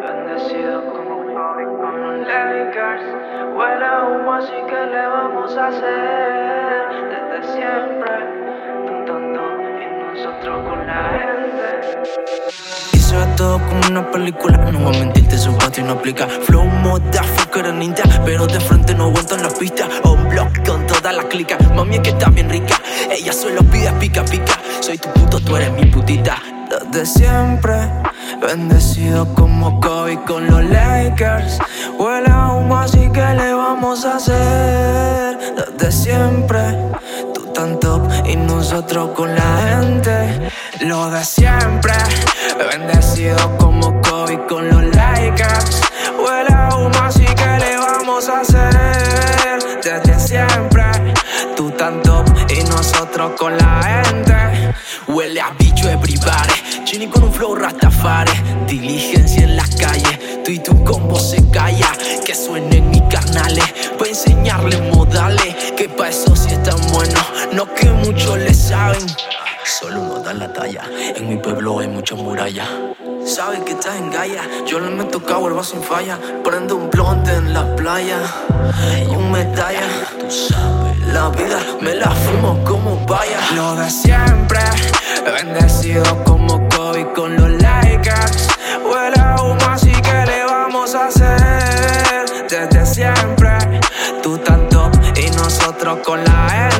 Bendecido como Kobe con los Lakers. Huele a humo, así que le vamos a hacer desde siempre. Tú tanto y nosotros con la gente. Se ve todo como una película. No voy a mentirte, su patio no aplica. Flow moda, fucker ninja. Pero de frente no aguanto en la pista. On block con toda la clica. Mami es que está bien rica. Ella solo pide pica pica. Soy tu puto, tú eres mi putita. Desde siempre, bendecido como Kobe con los Lakers. Huele a humo, así que le vamos a hacer. Desde siempre, tú tan top y nosotros con la gente. Lo de siempre, bendecido tú tan top y nosotros con la gente. Huele a bicho everybody. Chini con un flow rastafari. Diligencia en las calles. Tú y tu combo se calla. Que suenen mis carnales. Pa' enseñarle modales. Que pa' eso sí están buenos. No que muchos le saben. Solo uno da la talla. En mi pueblo hay muchas murallas. Sabes que estás en Gaia. Yo le meto cabo el vaso sin falla. Prendo un blonde en la playa. Y un medalla. Tú sabes. La vida me la fumo como vaya. Lo de siempre. Bendecido como Kobe con los Lakers. Huele a humo, así que le vamos a hacer. Desde siempre. Tú tan top y nosotros con la gente.